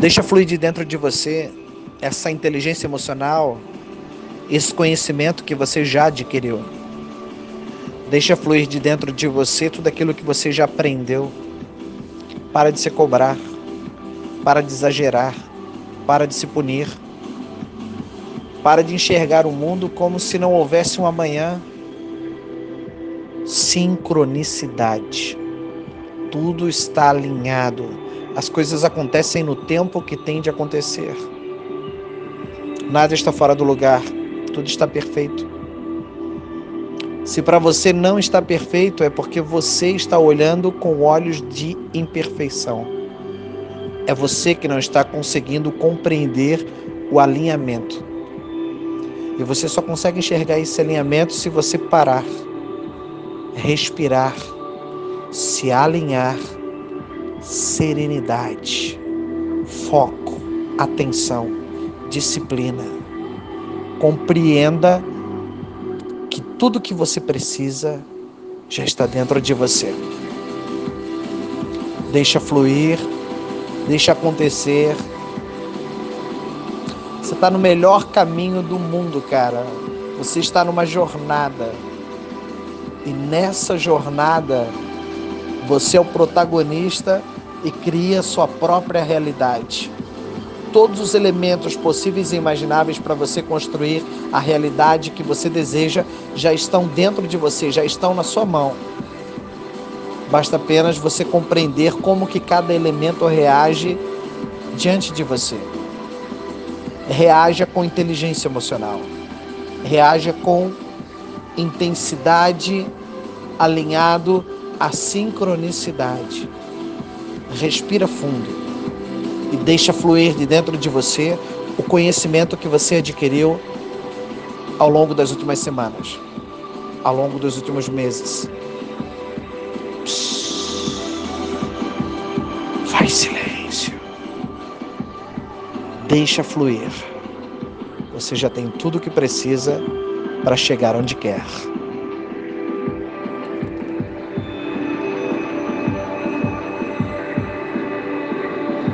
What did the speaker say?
Deixa fluir de dentro de você essa inteligência emocional, esse conhecimento que você já adquiriu. Deixa fluir de dentro de você tudo aquilo que você já aprendeu. Para de se cobrar, para de exagerar, para de se punir. Para de enxergar o mundo como se não houvesse um amanhã. Sincronicidade. Tudo está alinhado. As coisas acontecem no tempo que tem de acontecer. Nada está fora do lugar. Tudo está perfeito. Se para você não está perfeito, é porque você está olhando com olhos de imperfeição. É você que não está conseguindo compreender o alinhamento. E você só consegue enxergar esse alinhamento se você parar, respirar, se alinhar, serenidade, foco, atenção, disciplina. Compreenda que tudo que você precisa já está dentro de você. Deixa fluir, deixa acontecer você está no melhor caminho do mundo, cara. Você está numa jornada. E nessa jornada, você é o protagonista e cria sua própria realidade. Todos os elementos possíveis e imagináveis para você construir a realidade que você deseja já estão dentro de você, já estão na sua mão. Basta apenas você compreender como que cada elemento reage diante de você reaja com inteligência emocional, reaja com intensidade alinhado à sincronicidade. Respira fundo e deixa fluir de dentro de você o conhecimento que você adquiriu ao longo das últimas semanas, ao longo dos últimos meses. Faz silêncio deixa fluir. Você já tem tudo o que precisa para chegar onde quer.